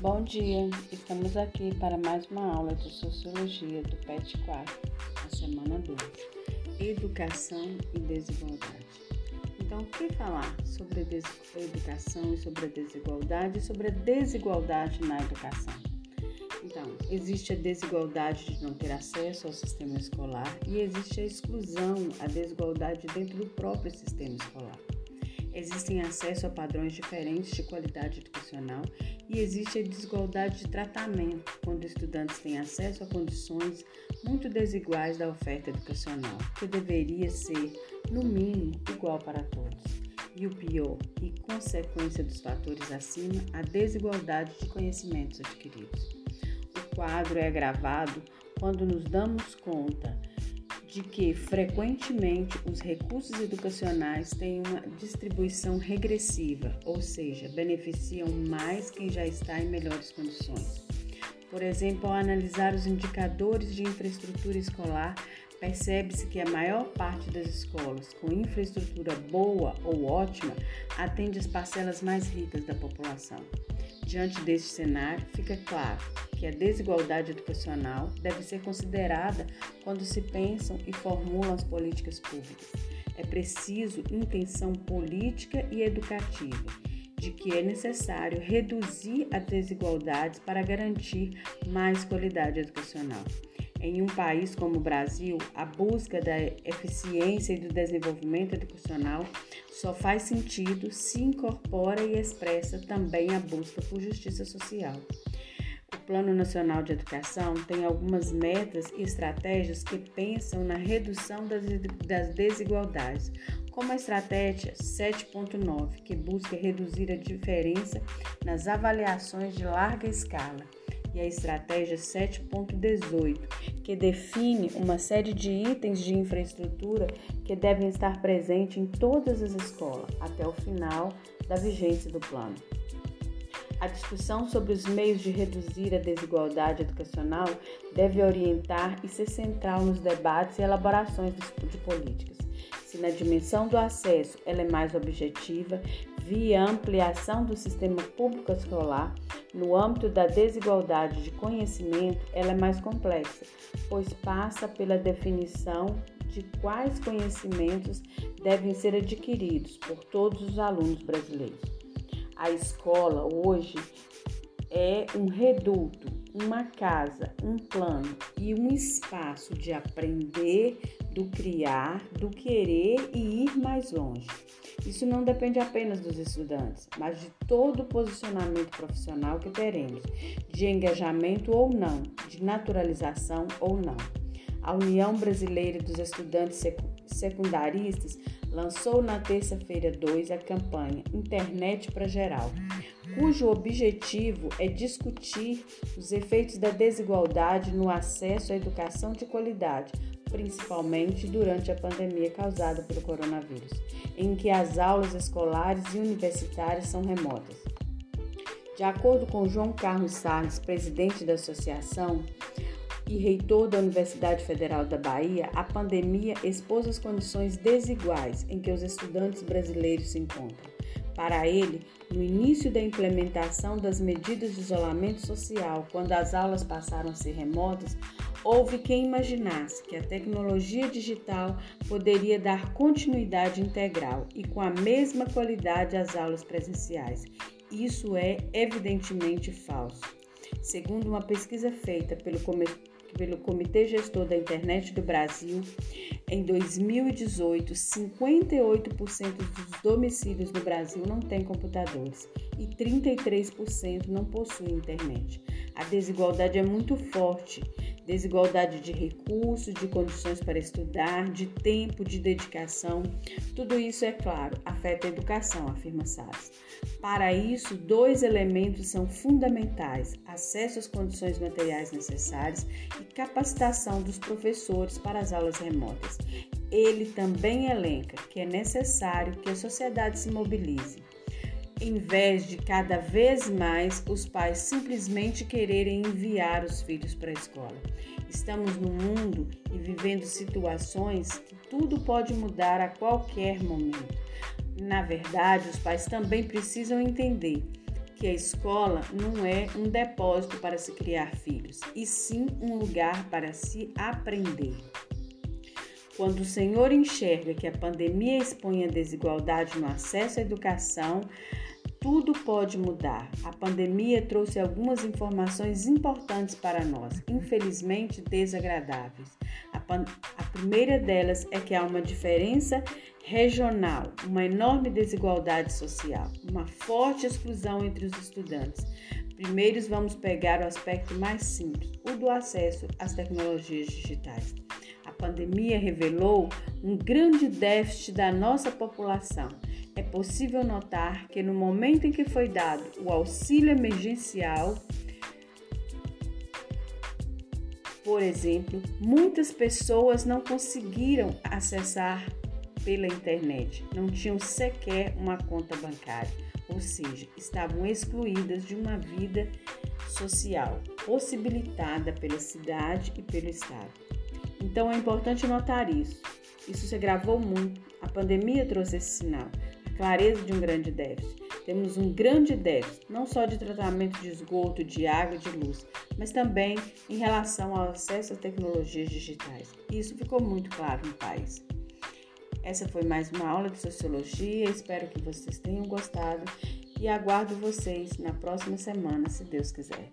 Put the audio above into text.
Bom dia, estamos aqui para mais uma aula de Sociologia do PET 4, a semana 2, Educação e Desigualdade. Então, o que falar sobre a educação e sobre a desigualdade e sobre a desigualdade na educação? Então, existe a desigualdade de não ter acesso ao sistema escolar e existe a exclusão, a desigualdade dentro do próprio sistema escolar. Existem acesso a padrões diferentes de qualidade educacional e existe a desigualdade de tratamento, quando estudantes têm acesso a condições muito desiguais da oferta educacional, que deveria ser, no mínimo, igual para todos. E o pior, e consequência dos fatores acima, a desigualdade de conhecimentos adquiridos. O quadro é agravado quando nos damos conta de que frequentemente os recursos educacionais têm uma distribuição regressiva, ou seja, beneficiam mais quem já está em melhores condições. Por exemplo, ao analisar os indicadores de infraestrutura escolar, percebe-se que a maior parte das escolas com infraestrutura boa ou ótima atende as parcelas mais ricas da população. Diante deste cenário, fica claro que a desigualdade educacional deve ser considerada quando se pensam e formulam as políticas públicas. É preciso intenção política e educativa de que é necessário reduzir as desigualdades para garantir mais qualidade educacional. Em um país como o Brasil, a busca da eficiência e do desenvolvimento educacional só faz sentido se incorpora e expressa também a busca por justiça social. O Plano Nacional de Educação tem algumas metas e estratégias que pensam na redução das desigualdades, como a estratégia 7.9, que busca reduzir a diferença nas avaliações de larga escala e a estratégia 7.18, que define uma série de itens de infraestrutura que devem estar presentes em todas as escolas até o final da vigência do plano. A discussão sobre os meios de reduzir a desigualdade educacional deve orientar e ser central nos debates e elaborações de políticas. Se na dimensão do acesso ela é mais objetiva, via ampliação do sistema público escolar, no âmbito da desigualdade de conhecimento, ela é mais complexa, pois passa pela definição de quais conhecimentos devem ser adquiridos por todos os alunos brasileiros. A escola hoje é um reduto, uma casa, um plano e um espaço de aprender, do criar, do querer e ir mais longe. Isso não depende apenas dos estudantes, mas de todo o posicionamento profissional que teremos, de engajamento ou não, de naturalização ou não. A União Brasileira dos Estudantes Secundaristas lançou na terça-feira 2 a campanha Internet para Geral, cujo objetivo é discutir os efeitos da desigualdade no acesso à educação de qualidade principalmente durante a pandemia causada pelo coronavírus, em que as aulas escolares e universitárias são remotas. De acordo com João Carlos Salles, presidente da associação e reitor da Universidade Federal da Bahia, a pandemia expôs as condições desiguais em que os estudantes brasileiros se encontram. Para ele, no início da implementação das medidas de isolamento social, quando as aulas passaram a ser remotas, houve quem imaginasse que a tecnologia digital poderia dar continuidade integral e com a mesma qualidade às aulas presenciais. Isso é evidentemente falso. Segundo uma pesquisa feita pelo pelo Comitê Gestor da Internet do Brasil, em 2018, 58% dos domicílios do Brasil não têm computadores e 33% não possuem internet. A desigualdade é muito forte desigualdade de recursos, de condições para estudar, de tempo, de dedicação. Tudo isso, é claro, afeta a educação, afirma Salles. Para isso, dois elementos são fundamentais: acesso às condições materiais necessárias e capacitação dos professores para as aulas remotas. Ele também elenca que é necessário que a sociedade se mobilize em vez de cada vez mais os pais simplesmente quererem enviar os filhos para a escola. Estamos no mundo e vivendo situações que tudo pode mudar a qualquer momento. Na verdade, os pais também precisam entender que a escola não é um depósito para se criar filhos, e sim um lugar para se aprender. Quando o Senhor enxerga que a pandemia expõe a desigualdade no acesso à educação, tudo pode mudar. A pandemia trouxe algumas informações importantes para nós, infelizmente desagradáveis. A, a, primeira delas é que há uma diferença regional, uma enorme desigualdade social, uma forte exclusão entre os estudantes. Primeiro, vamos pegar o aspecto mais simples, o do acesso às tecnologias digitais. A pandemia revelou um grande déficit da nossa população é possível notar que no momento em que foi dado o auxílio emergencial, por exemplo, muitas pessoas não conseguiram acessar pela internet, não tinham sequer uma conta bancária, ou seja, estavam excluídas de uma vida social possibilitada pela cidade e pelo Estado. Então é importante notar isso. Isso se agravou muito. A pandemia trouxe esse sinal clareza de um grande déficit. Temos um grande déficit, não só de tratamento de esgoto, de água e de luz, mas também em relação ao acesso às tecnologias digitais. Isso ficou muito claro no país. Essa foi mais uma aula de sociologia, espero que vocês tenham gostado e aguardo vocês na próxima semana, se Deus quiser.